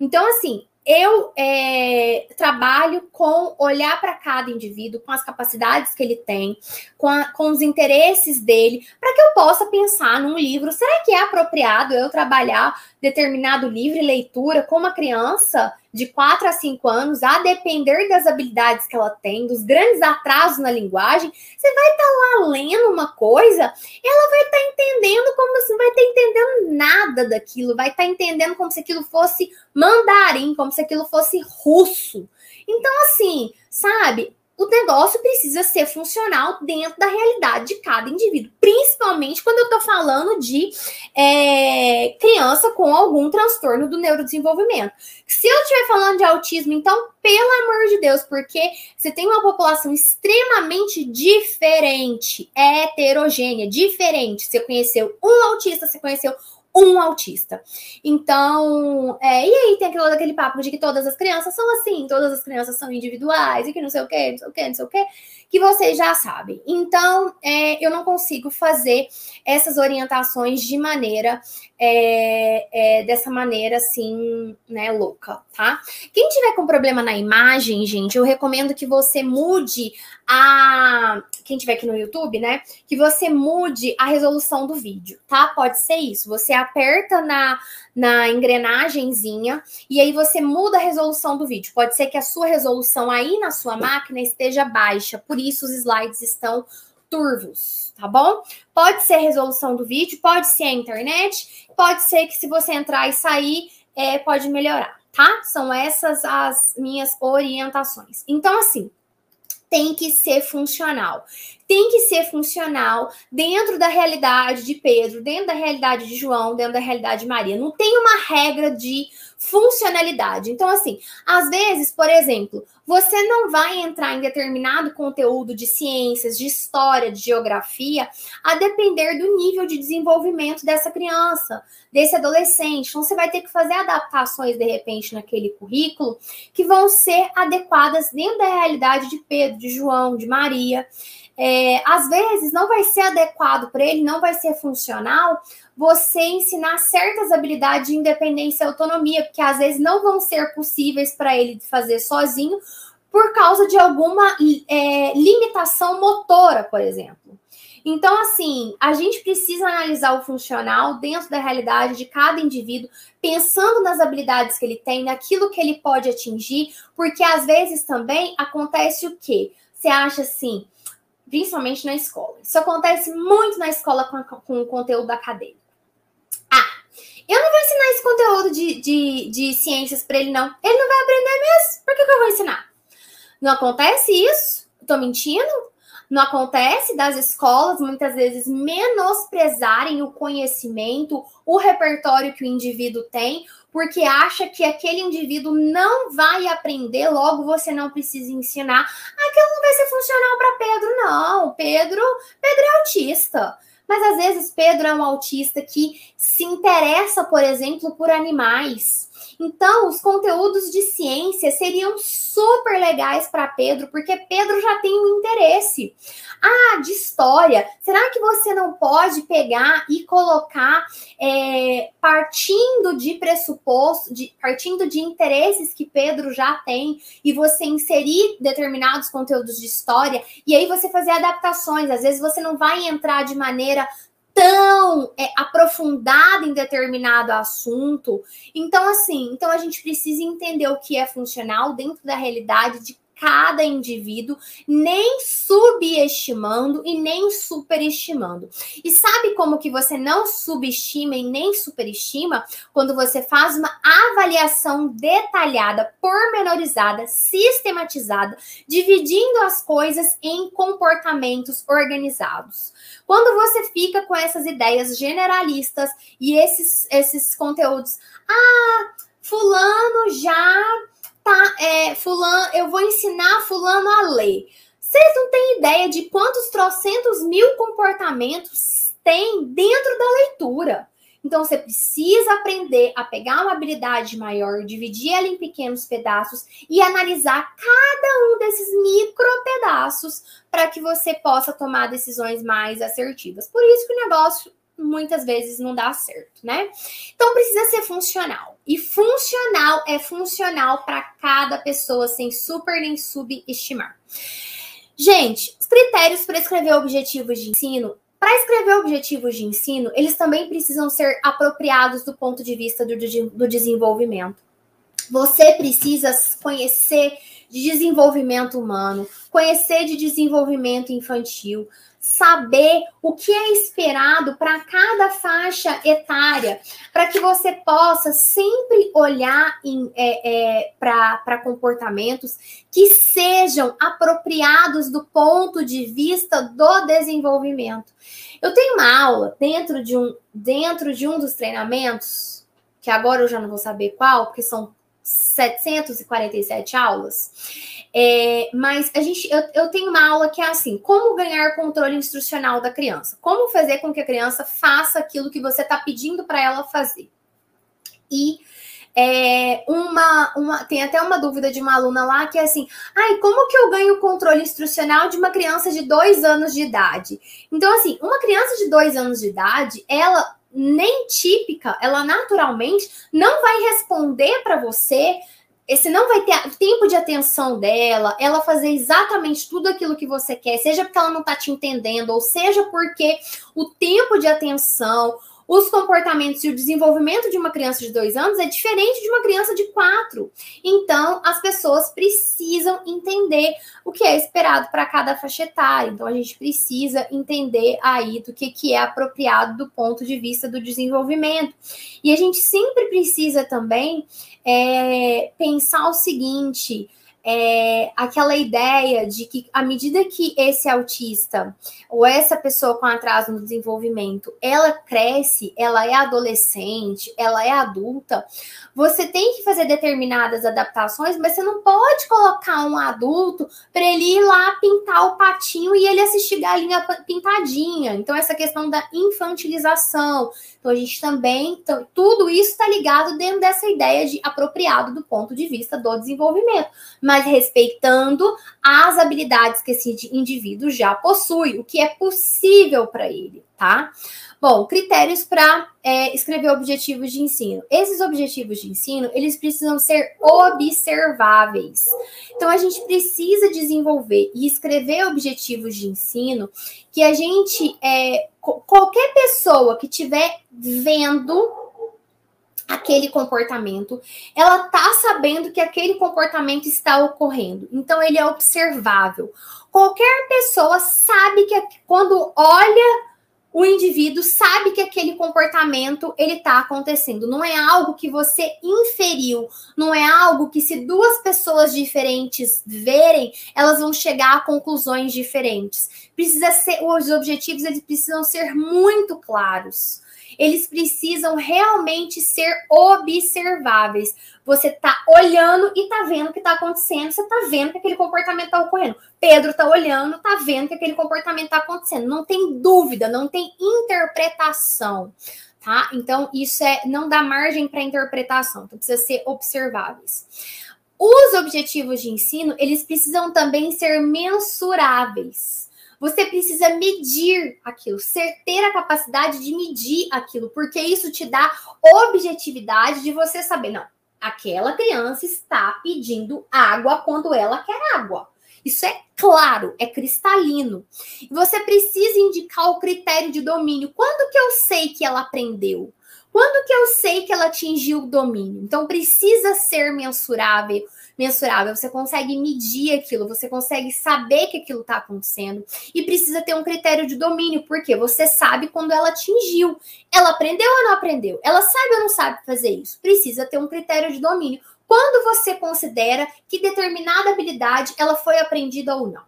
Então, assim, eu é, trabalho com olhar para cada indivíduo, com as capacidades que ele tem, com, a, com os interesses dele, para que eu possa pensar num livro. Será que é apropriado eu trabalhar determinado livro e leitura com uma criança de 4 a 5 anos, a depender das habilidades que ela tem, dos grandes atrasos na linguagem, você vai estar tá lá lendo uma coisa, ela vai estar tá entendendo como se não vai estar tá entendendo nada daquilo, vai estar tá entendendo como se aquilo fosse mandarim, como se aquilo fosse russo. Então, assim, sabe? O negócio precisa ser funcional dentro da realidade de cada indivíduo, principalmente quando eu estou falando de é, criança com algum transtorno do neurodesenvolvimento. Se eu estiver falando de autismo, então, pelo amor de Deus, porque você tem uma população extremamente diferente, heterogênea, diferente. Você conheceu um autista, você conheceu um autista. Então, é, e aí tem aquilo, aquele papo de que todas as crianças são assim, todas as crianças são individuais, e que não sei o que, não sei o que, não sei o que, que vocês já sabem. Então, é, eu não consigo fazer essas orientações de maneira, é, é, dessa maneira assim, né, louca, tá? Quem tiver com problema na imagem, gente, eu recomendo que você mude a. Quem tiver aqui no YouTube, né? Que você mude a resolução do vídeo, tá? Pode ser isso. Você aperta na, na engrenagemzinha e aí você muda a resolução do vídeo. Pode ser que a sua resolução aí na sua máquina esteja baixa, por isso os slides estão turvos, tá bom? Pode ser resolução do vídeo, pode ser a internet, pode ser que se você entrar e sair, é, pode melhorar, tá? São essas as minhas orientações. Então, assim, tem que ser funcional. Tem que ser funcional dentro da realidade de Pedro, dentro da realidade de João, dentro da realidade de Maria. Não tem uma regra de funcionalidade. Então, assim, às vezes, por exemplo, você não vai entrar em determinado conteúdo de ciências, de história, de geografia, a depender do nível de desenvolvimento dessa criança, desse adolescente. Então, você vai ter que fazer adaptações, de repente, naquele currículo que vão ser adequadas dentro da realidade de Pedro, de João, de Maria. É, às vezes não vai ser adequado para ele, não vai ser funcional, você ensinar certas habilidades de independência e autonomia, porque às vezes não vão ser possíveis para ele fazer sozinho por causa de alguma é, limitação motora, por exemplo. Então, assim, a gente precisa analisar o funcional dentro da realidade de cada indivíduo, pensando nas habilidades que ele tem, naquilo que ele pode atingir, porque às vezes também acontece o quê? Você acha assim, principalmente na escola. Isso acontece muito na escola com, com o conteúdo acadêmico. Eu não vou ensinar esse conteúdo de, de, de ciências para ele, não. Ele não vai aprender mesmo. Por que, que eu vou ensinar? Não acontece isso? Estou mentindo? Não acontece das escolas muitas vezes menosprezarem o conhecimento, o repertório que o indivíduo tem, porque acha que aquele indivíduo não vai aprender, logo você não precisa ensinar. Aquilo não vai ser funcional para Pedro, não. Pedro, Pedro é autista. Mas às vezes Pedro é um autista que se interessa, por exemplo, por animais. Então, os conteúdos de ciência seriam super legais para Pedro, porque Pedro já tem um interesse. Ah, de história. Será que você não pode pegar e colocar é, partindo de pressuposto, de, partindo de interesses que Pedro já tem, e você inserir determinados conteúdos de história, e aí você fazer adaptações. Às vezes você não vai entrar de maneira tão é, aprofundada em determinado assunto. Então, assim, então a gente precisa entender o que é funcional dentro da realidade de cada indivíduo, nem subestimando e nem superestimando. E sabe como que você não subestima e nem superestima? Quando você faz uma avaliação detalhada, pormenorizada, sistematizada, dividindo as coisas em comportamentos organizados. Quando você fica com essas ideias generalistas e esses, esses conteúdos, ah, fulano já tá, é, fulano, eu vou ensinar fulano a ler. Vocês não têm ideia de quantos trocentos mil comportamentos tem dentro da leitura. Então você precisa aprender a pegar uma habilidade maior, dividir ela em pequenos pedaços e analisar cada um desses micro pedaços para que você possa tomar decisões mais assertivas. Por isso que o negócio muitas vezes não dá certo, né? Então precisa ser funcional. E funcional é funcional para cada pessoa, sem super nem subestimar. Gente, os critérios para escrever objetivos de ensino. Para escrever objetivos de ensino, eles também precisam ser apropriados do ponto de vista do, do desenvolvimento. Você precisa conhecer de desenvolvimento humano, conhecer de desenvolvimento infantil, saber o que é esperado para cada faixa etária, para que você possa sempre olhar é, é, para comportamentos que sejam apropriados do ponto de vista do desenvolvimento. Eu tenho uma aula dentro de um, dentro de um dos treinamentos, que agora eu já não vou saber qual, porque são 747 aulas. É, mas a gente, eu, eu tenho uma aula que é assim: como ganhar controle instrucional da criança? Como fazer com que a criança faça aquilo que você está pedindo para ela fazer? E é, uma, uma, tem até uma dúvida de uma aluna lá que é assim: ai, como que eu ganho controle instrucional de uma criança de dois anos de idade? Então, assim, uma criança de dois anos de idade, ela nem típica, ela naturalmente não vai responder para você esse não vai ter tempo de atenção dela, ela fazer exatamente tudo aquilo que você quer, seja porque ela não está te entendendo, ou seja porque o tempo de atenção, os comportamentos e o desenvolvimento de uma criança de dois anos é diferente de uma criança de quatro. Então, as pessoas precisam entender o que é esperado para cada faixa etária. Então, a gente precisa entender aí do que, que é apropriado do ponto de vista do desenvolvimento. E a gente sempre precisa também é, pensar o seguinte é, aquela ideia de que, à medida que esse autista ou essa pessoa com atraso no desenvolvimento ela cresce, ela é adolescente, ela é adulta, você tem que fazer determinadas adaptações, mas você não pode colocar um adulto para ele ir lá pintar o patinho e ele assistir galinha pintadinha. Então, essa questão da infantilização. Então, a gente também. Então, tudo isso está ligado dentro dessa ideia de apropriado do ponto de vista do desenvolvimento. Mas respeitando as habilidades que esse indivíduo já possui, o que é possível para ele, tá? Bom, critérios para é, escrever objetivos de ensino. Esses objetivos de ensino, eles precisam ser observáveis. Então, a gente precisa desenvolver e escrever objetivos de ensino que a gente, é, qualquer pessoa que estiver vendo aquele comportamento, ela tá sabendo que aquele comportamento está ocorrendo. Então ele é observável. Qualquer pessoa sabe que quando olha o indivíduo sabe que aquele comportamento ele está acontecendo. Não é algo que você inferiu, não é algo que se duas pessoas diferentes verem, elas vão chegar a conclusões diferentes. Precisa ser os objetivos eles precisam ser muito claros eles precisam realmente ser observáveis. Você tá olhando e tá vendo o que tá acontecendo, você tá vendo que aquele comportamento tá ocorrendo. Pedro tá olhando, tá vendo que aquele comportamento tá acontecendo. Não tem dúvida, não tem interpretação. Tá? Então, isso é não dá margem para interpretação, então precisa ser observáveis. Os objetivos de ensino, eles precisam também ser mensuráveis. Você precisa medir aquilo, ser, ter a capacidade de medir aquilo, porque isso te dá objetividade de você saber, não, aquela criança está pedindo água quando ela quer água. Isso é claro, é cristalino. Você precisa indicar o critério de domínio. Quando que eu sei que ela aprendeu? Quando que eu sei que ela atingiu o domínio? Então precisa ser mensurável, mensurável, você consegue medir aquilo, você consegue saber que aquilo está acontecendo e precisa ter um critério de domínio, porque você sabe quando ela atingiu. Ela aprendeu ou não aprendeu? Ela sabe ou não sabe fazer isso? Precisa ter um critério de domínio. Quando você considera que determinada habilidade ela foi aprendida ou não.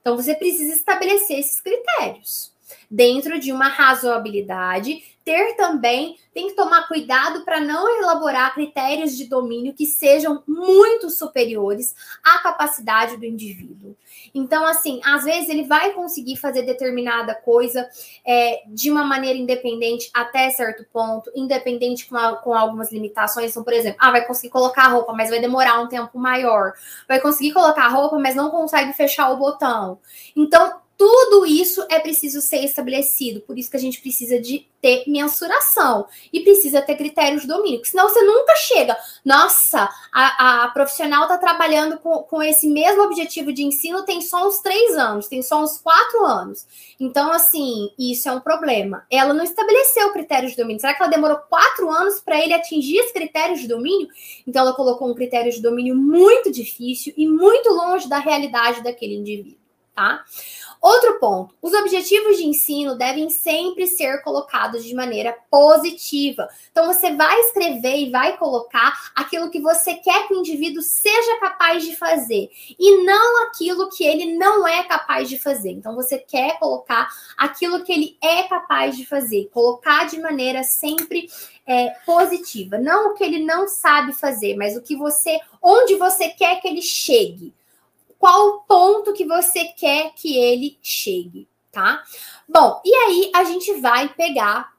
Então você precisa estabelecer esses critérios dentro de uma razoabilidade ter também, tem que tomar cuidado para não elaborar critérios de domínio que sejam muito superiores à capacidade do indivíduo. Então, assim, às vezes ele vai conseguir fazer determinada coisa é, de uma maneira independente até certo ponto, independente com, a, com algumas limitações. Então, por exemplo, ah, vai conseguir colocar a roupa, mas vai demorar um tempo maior. Vai conseguir colocar a roupa, mas não consegue fechar o botão. Então, tudo isso é preciso ser estabelecido. Por isso que a gente precisa de ter mensuração e precisa ter critérios de domínio. Senão você nunca chega. Nossa, a, a profissional está trabalhando com, com esse mesmo objetivo de ensino tem só uns três anos, tem só uns quatro anos. Então, assim, isso é um problema. Ela não estabeleceu critérios de domínio. Será que ela demorou quatro anos para ele atingir esses critérios de domínio? Então, ela colocou um critério de domínio muito difícil e muito longe da realidade daquele indivíduo, tá? Outro ponto: os objetivos de ensino devem sempre ser colocados de maneira positiva. Então, você vai escrever e vai colocar aquilo que você quer que o indivíduo seja capaz de fazer e não aquilo que ele não é capaz de fazer. Então, você quer colocar aquilo que ele é capaz de fazer, colocar de maneira sempre é, positiva, não o que ele não sabe fazer, mas o que você, onde você quer que ele chegue qual o ponto que você quer que ele chegue, tá? Bom, e aí a gente vai pegar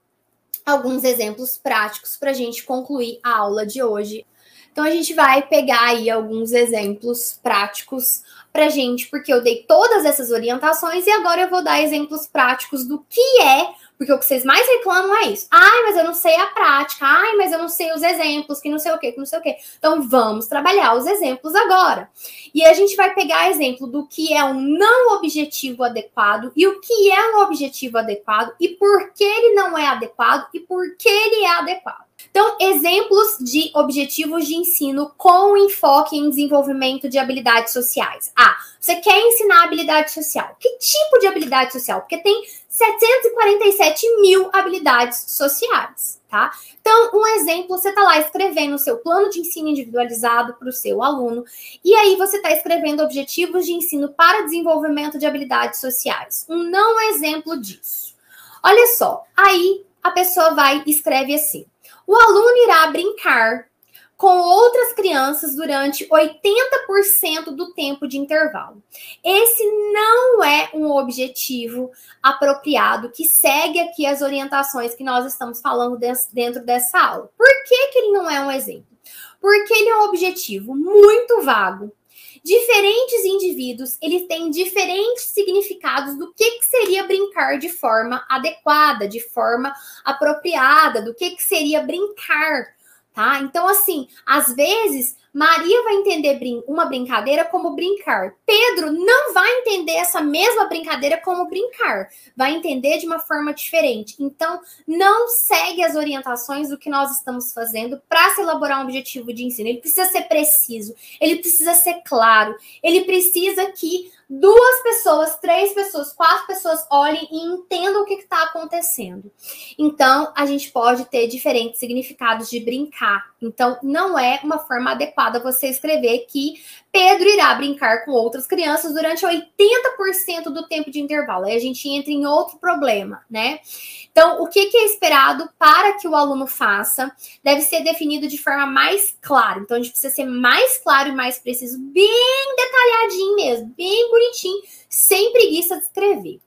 alguns exemplos práticos para a gente concluir a aula de hoje. Então a gente vai pegar aí alguns exemplos práticos para gente, porque eu dei todas essas orientações e agora eu vou dar exemplos práticos do que é porque o que vocês mais reclamam é isso. Ai, mas eu não sei a prática. Ai, mas eu não sei os exemplos, que não sei o quê, que não sei o quê. Então, vamos trabalhar os exemplos agora. E a gente vai pegar exemplo do que é um não objetivo adequado e o que é um objetivo adequado e por que ele não é adequado e por que ele é adequado. Então, exemplos de objetivos de ensino com enfoque em desenvolvimento de habilidades sociais. Ah, você quer ensinar habilidade social. Que tipo de habilidade social? Porque tem 747 mil habilidades sociais, tá? Então, um exemplo, você está lá escrevendo o seu plano de ensino individualizado para o seu aluno, e aí você está escrevendo objetivos de ensino para desenvolvimento de habilidades sociais. Um não exemplo disso. Olha só, aí a pessoa vai e escreve assim: o aluno irá brincar com outras crianças durante 80% do tempo de intervalo. Esse não é um objetivo apropriado que segue aqui as orientações que nós estamos falando dentro dessa aula. Por que, que ele não é um exemplo? Porque ele é um objetivo muito vago. Diferentes indivíduos, eles têm diferentes significados do que, que seria brincar de forma adequada, de forma apropriada, do que, que seria brincar tá? Então, assim, às vezes Maria vai entender brin uma brincadeira como brincar. Pedro não vai entender essa mesma brincadeira como brincar. Vai entender de uma forma diferente. Então, não segue as orientações do que nós estamos fazendo para se elaborar um objetivo de ensino. Ele precisa ser preciso, ele precisa ser claro, ele precisa que duas pessoas, três pessoas, quatro pessoas olhem e entendam o que está acontecendo. Então, a gente pode ter diferentes significados de brincar. Então, não é uma forma adequada você escrever que Pedro irá brincar com outras crianças durante 80% do tempo de intervalo. Aí a gente entra em outro problema, né? Então, o que, é esperado para que o aluno faça deve ser definido de forma mais clara. Então, a gente precisa ser mais claro e mais preciso, bem detalhadinho mesmo, bem bonitinho, sem preguiça de escrever.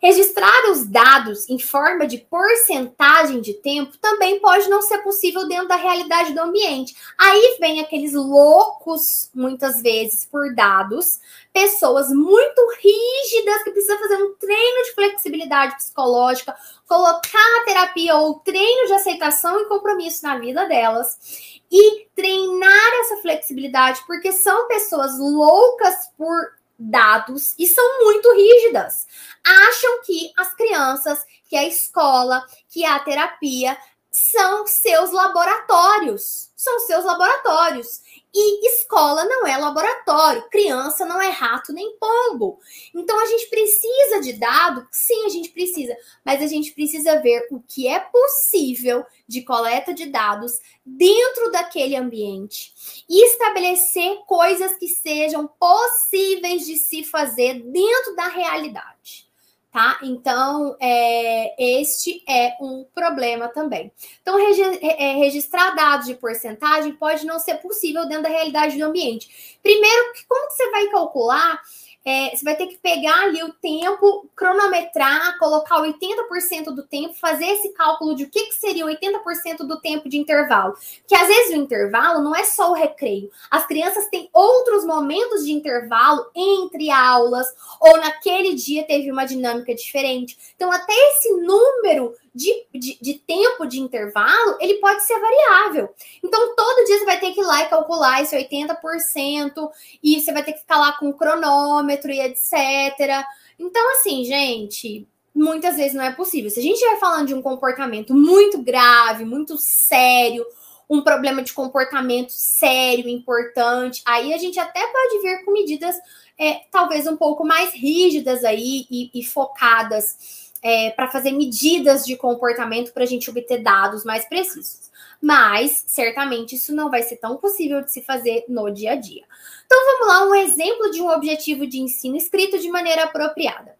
Registrar os dados em forma de porcentagem de tempo também pode não ser possível dentro da realidade do ambiente. Aí vem aqueles loucos, muitas vezes, por dados, pessoas muito rígidas que precisam fazer um treino de flexibilidade psicológica, colocar a terapia ou treino de aceitação e compromisso na vida delas e treinar essa flexibilidade, porque são pessoas loucas por dados e são muito rígidas. Acham que as crianças, que a escola, que a terapia são seus laboratórios. São seus laboratórios. E escola não é laboratório, criança não é rato nem pombo. Então a gente precisa de dado? Sim, a gente precisa, mas a gente precisa ver o que é possível de coleta de dados dentro daquele ambiente e estabelecer coisas que sejam possíveis de se fazer dentro da realidade tá? Então, é, este é um problema também. Então, regi é, registrar dados de porcentagem pode não ser possível dentro da realidade do ambiente. Primeiro, como que você vai calcular é, você vai ter que pegar ali o tempo, cronometrar, colocar 80% do tempo, fazer esse cálculo de o que, que seria 80% do tempo de intervalo. Que às vezes o intervalo não é só o recreio. As crianças têm outros momentos de intervalo entre aulas, ou naquele dia teve uma dinâmica diferente. Então, até esse número de, de, de, tempo de intervalo, ele pode ser variável. Então, todo dia você vai ter que ir lá e calcular esse 80%, e você vai ter que ficar lá com o cronômetro e etc. Então, assim, gente, muitas vezes não é possível. Se a gente estiver falando de um comportamento muito grave, muito sério, um problema de comportamento sério, importante, aí a gente até pode vir com medidas é, talvez um pouco mais rígidas aí e, e focadas é, para fazer medidas de comportamento para a gente obter dados mais precisos. Mas, certamente, isso não vai ser tão possível de se fazer no dia a dia. Então, vamos lá, um exemplo de um objetivo de ensino escrito de maneira apropriada.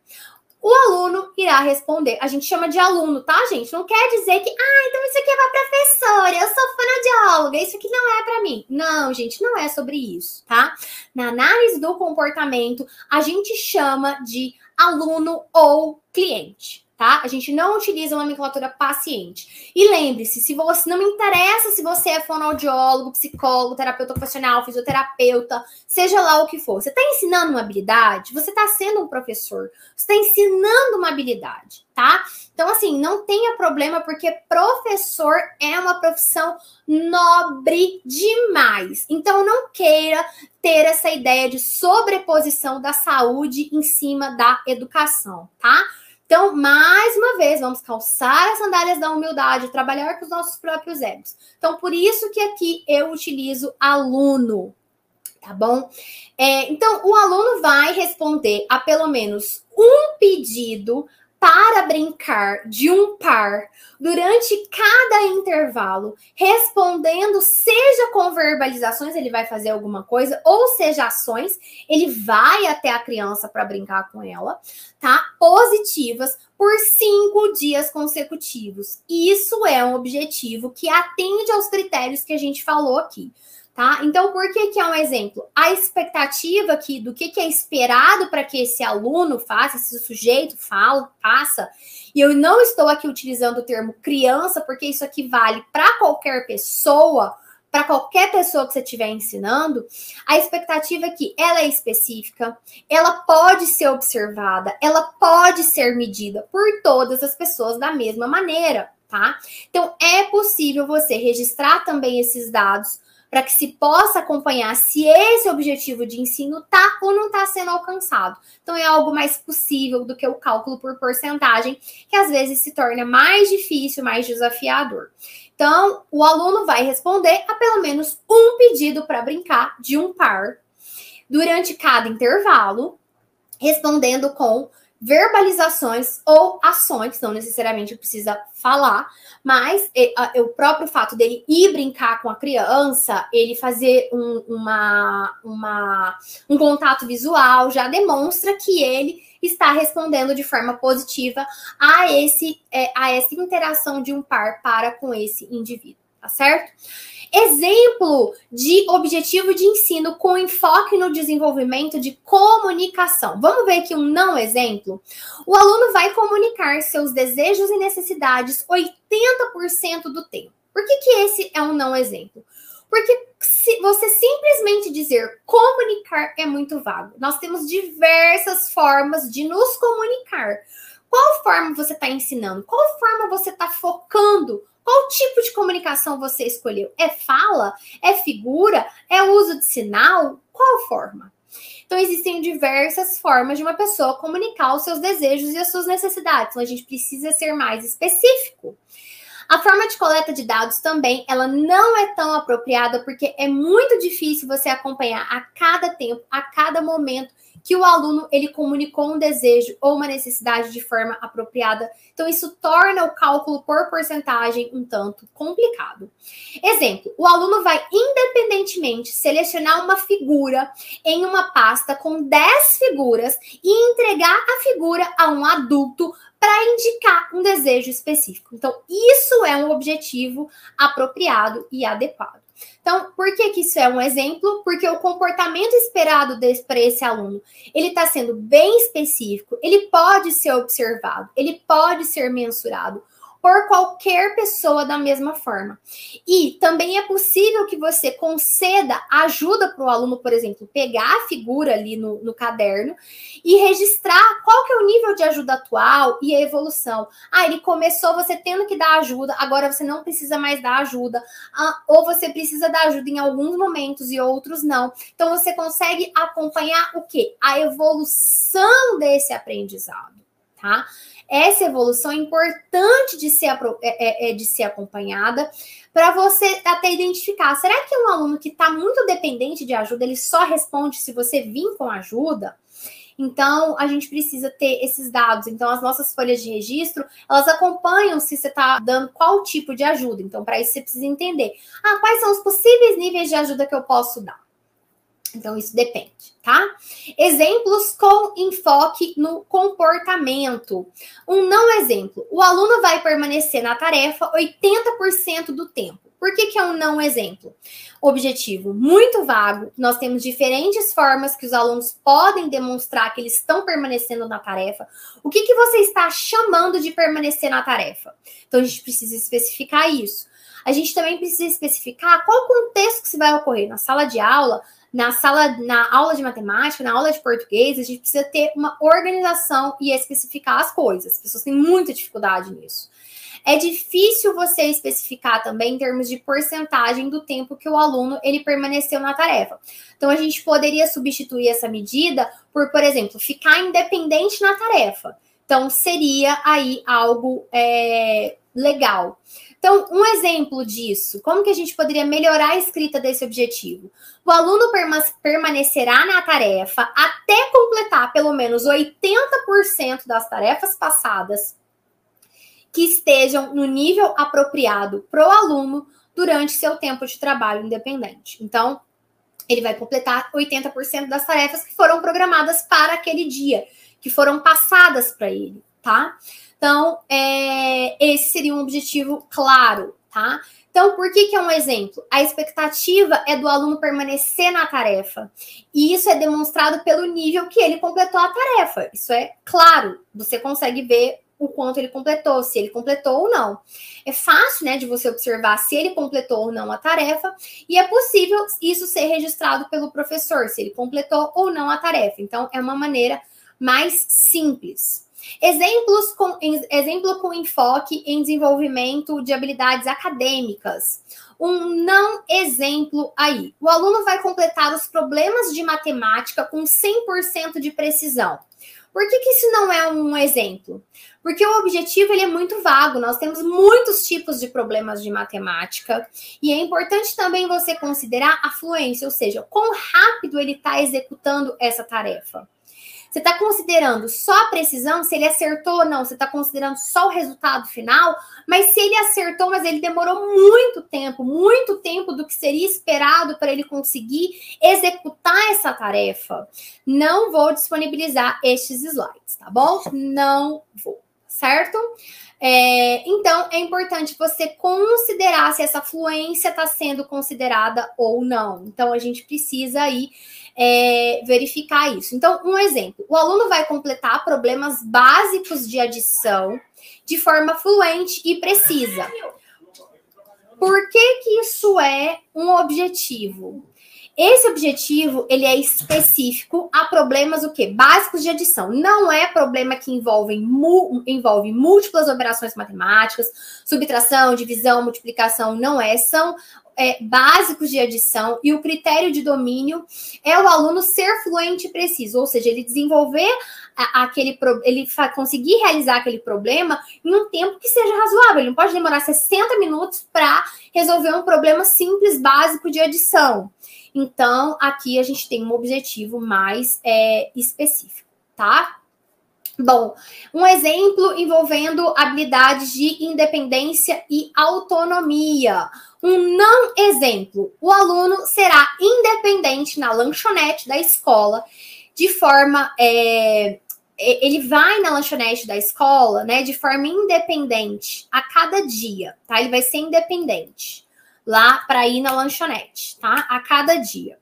O aluno irá responder. A gente chama de aluno, tá, gente? Não quer dizer que, ah, então isso aqui é para professora, eu sou fonoaudióloga, isso aqui não é para mim. Não, gente, não é sobre isso, tá? Na análise do comportamento, a gente chama de aluno ou cliente tá? A gente não utiliza a nomenclatura paciente. E lembre-se, se você não me interessa se você é fonoaudiólogo, psicólogo, terapeuta ocupacional, fisioterapeuta, seja lá o que for. Você está ensinando uma habilidade, você está sendo um professor, você está ensinando uma habilidade, tá? Então, assim, não tenha problema, porque professor é uma profissão nobre demais. Então, não queira ter essa ideia de sobreposição da saúde em cima da educação, tá? Então, mais uma vez, vamos calçar as sandálias da humildade, trabalhar com os nossos próprios egos. Então, por isso que aqui eu utilizo aluno, tá bom? É, então, o aluno vai responder a pelo menos um pedido para brincar de um par durante cada intervalo, respondendo, seja com verbalizações, ele vai fazer alguma coisa, ou seja, ações, ele vai até a criança para brincar com ela, tá? Positivas por cinco dias consecutivos. Isso é um objetivo que atende aos critérios que a gente falou aqui. Tá? Então, por que, que é um exemplo? A expectativa aqui do que, que é esperado para que esse aluno faça, esse sujeito fala, faça, e eu não estou aqui utilizando o termo criança, porque isso aqui vale para qualquer pessoa, para qualquer pessoa que você estiver ensinando, a expectativa é que ela é específica, ela pode ser observada, ela pode ser medida por todas as pessoas da mesma maneira, tá? Então, é possível você registrar também esses dados para que se possa acompanhar se esse objetivo de ensino está ou não está sendo alcançado. Então, é algo mais possível do que o cálculo por porcentagem, que às vezes se torna mais difícil, mais desafiador. Então, o aluno vai responder a pelo menos um pedido para brincar de um par durante cada intervalo, respondendo com verbalizações ou ações, não necessariamente precisa falar, mas o próprio fato dele ir brincar com a criança, ele fazer um, uma, uma, um contato visual, já demonstra que ele está respondendo de forma positiva a, esse, é, a essa interação de um par para com esse indivíduo, tá certo? Exemplo de objetivo de ensino com enfoque no desenvolvimento de comunicação. Vamos ver aqui um não exemplo? O aluno vai comunicar seus desejos e necessidades 80% do tempo. Por que, que esse é um não exemplo? Porque se você simplesmente dizer comunicar é muito vago. Nós temos diversas formas de nos comunicar. Qual forma você está ensinando? Qual forma você está focando qual tipo de comunicação você escolheu? É fala? É figura? É uso de sinal? Qual forma? Então, existem diversas formas de uma pessoa comunicar os seus desejos e as suas necessidades. Então, a gente precisa ser mais específico. A forma de coleta de dados também, ela não é tão apropriada porque é muito difícil você acompanhar a cada tempo, a cada momento que o aluno ele comunicou um desejo ou uma necessidade de forma apropriada. Então isso torna o cálculo por porcentagem um tanto complicado. Exemplo: o aluno vai independentemente selecionar uma figura em uma pasta com 10 figuras e entregar a figura a um adulto para indicar um desejo específico. Então, isso é um objetivo apropriado e adequado. Então, por que, que isso é um exemplo? Porque o comportamento esperado para esse aluno, ele está sendo bem específico, ele pode ser observado, ele pode ser mensurado por qualquer pessoa da mesma forma. E também é possível que você conceda ajuda para o aluno, por exemplo, pegar a figura ali no, no, caderno e registrar qual que é o nível de ajuda atual e a evolução. Ah, ele começou você tendo que dar ajuda, agora você não precisa mais dar ajuda. Ah, ou você precisa dar ajuda em alguns momentos e outros não. Então você consegue acompanhar o que? A evolução desse aprendizado, tá? Essa evolução é importante de ser, é, é, é, de ser acompanhada para você até identificar. Será que um aluno que está muito dependente de ajuda, ele só responde se você vir com ajuda? Então, a gente precisa ter esses dados. Então, as nossas folhas de registro, elas acompanham se você está dando qual tipo de ajuda. Então, para isso, você precisa entender. Ah, quais são os possíveis níveis de ajuda que eu posso dar? Então, isso depende, tá? Exemplos com enfoque no comportamento. Um não exemplo: o aluno vai permanecer na tarefa 80% do tempo. Por que, que é um não exemplo? Objetivo muito vago. Nós temos diferentes formas que os alunos podem demonstrar que eles estão permanecendo na tarefa. O que, que você está chamando de permanecer na tarefa? Então, a gente precisa especificar isso. A gente também precisa especificar qual contexto que se vai ocorrer na sala de aula, na sala, na aula de matemática, na aula de português, a gente precisa ter uma organização e especificar as coisas. As pessoas têm muita dificuldade nisso. É difícil você especificar também em termos de porcentagem do tempo que o aluno ele permaneceu na tarefa. Então a gente poderia substituir essa medida por, por exemplo, ficar independente na tarefa. Então seria aí algo é, legal. Então, um exemplo disso, como que a gente poderia melhorar a escrita desse objetivo? O aluno permanecerá na tarefa até completar pelo menos 80% das tarefas passadas que estejam no nível apropriado para o aluno durante seu tempo de trabalho independente. Então, ele vai completar 80% das tarefas que foram programadas para aquele dia, que foram passadas para ele, tá? Então, é, esse seria um objetivo claro, tá? Então, por que, que é um exemplo? A expectativa é do aluno permanecer na tarefa. E isso é demonstrado pelo nível que ele completou a tarefa. Isso é claro. Você consegue ver o quanto ele completou, se ele completou ou não. É fácil, né, de você observar se ele completou ou não a tarefa, e é possível isso ser registrado pelo professor, se ele completou ou não a tarefa. Então, é uma maneira mais simples. Exemplos com, exemplo com enfoque em desenvolvimento de habilidades acadêmicas. Um não exemplo aí. O aluno vai completar os problemas de matemática com 100% de precisão. Por que, que isso não é um exemplo? Porque o objetivo ele é muito vago. Nós temos muitos tipos de problemas de matemática e é importante também você considerar a fluência, ou seja, quão rápido ele está executando essa tarefa. Você está considerando só a precisão, se ele acertou ou não, você está considerando só o resultado final, mas se ele acertou, mas ele demorou muito tempo, muito tempo do que seria esperado para ele conseguir executar essa tarefa, não vou disponibilizar estes slides, tá bom? Não vou, certo? É, então, é importante você considerar se essa fluência está sendo considerada ou não. Então, a gente precisa aí é, verificar isso. Então, um exemplo: o aluno vai completar problemas básicos de adição de forma fluente e precisa. Por que, que isso é um objetivo? Esse objetivo, ele é específico a problemas o quê? Básicos de adição. Não é problema que envolve, envolve múltiplas operações matemáticas, subtração, divisão, multiplicação, não é. São é, básicos de adição e o critério de domínio é o aluno ser fluente e preciso, ou seja, ele desenvolver aquele ele conseguir realizar aquele problema em um tempo que seja razoável. Ele não pode demorar 60 minutos para resolver um problema simples básico de adição. Então, aqui a gente tem um objetivo mais é, específico, tá? Bom, um exemplo envolvendo habilidades de independência e autonomia. Um não exemplo: o aluno será independente na lanchonete da escola, de forma. É, ele vai na lanchonete da escola, né, de forma independente a cada dia, tá? Ele vai ser independente. lá para ir na lanchonete, tá? A cada dia.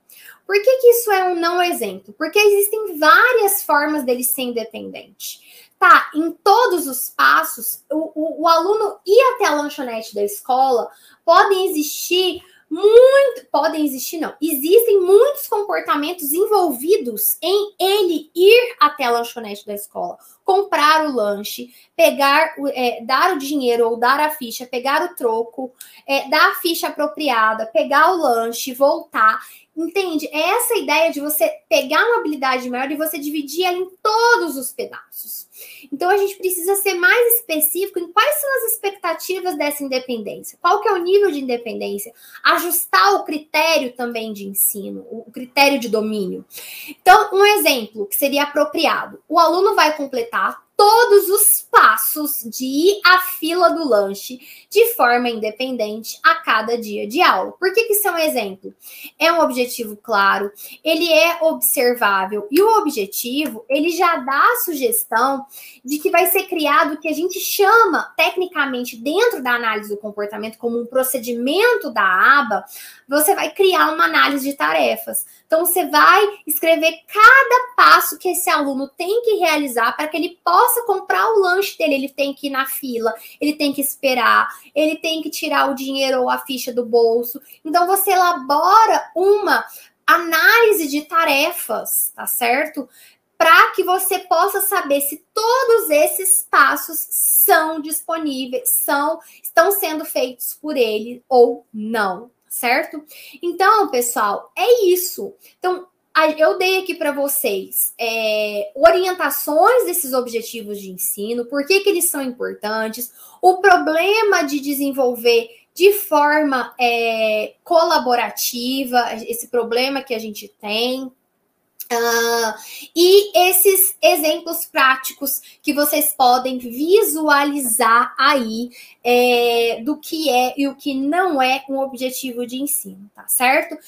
Por que, que isso é um não exemplo? Porque existem várias formas dele ser independente. Tá, em todos os passos, o, o, o aluno ir até a lanchonete da escola, podem existir muito, podem existir não, existem muitos comportamentos envolvidos em ele ir até a lanchonete da escola, comprar o lanche, pegar, é, dar o dinheiro ou dar a ficha, pegar o troco, é, dar a ficha apropriada, pegar o lanche, voltar. Entende? É essa ideia de você pegar uma habilidade maior e você dividir ela em todos os pedaços. Então a gente precisa ser mais específico em quais são as expectativas dessa independência. Qual que é o nível de independência? Ajustar o critério também de ensino, o critério de domínio. Então, um exemplo que seria apropriado. O aluno vai completar tá todos os passos de ir à fila do lanche de forma independente a cada dia de aula. Por que, que isso é um exemplo? É um objetivo claro, ele é observável e o objetivo ele já dá a sugestão de que vai ser criado o que a gente chama tecnicamente dentro da análise do comportamento como um procedimento da aba. Você vai criar uma análise de tarefas. Então você vai escrever cada passo que esse aluno tem que realizar para que ele possa possa comprar o lanche dele, ele tem que ir na fila, ele tem que esperar, ele tem que tirar o dinheiro ou a ficha do bolso. Então você elabora uma análise de tarefas, tá certo? Para que você possa saber se todos esses passos são disponíveis, são estão sendo feitos por ele ou não, certo? Então, pessoal, é isso. Então, eu dei aqui para vocês é, orientações desses objetivos de ensino, por que, que eles são importantes, o problema de desenvolver de forma é, colaborativa, esse problema que a gente tem, Uh, e esses exemplos práticos que vocês podem visualizar aí é, do que é e o que não é um objetivo de ensino, tá certo?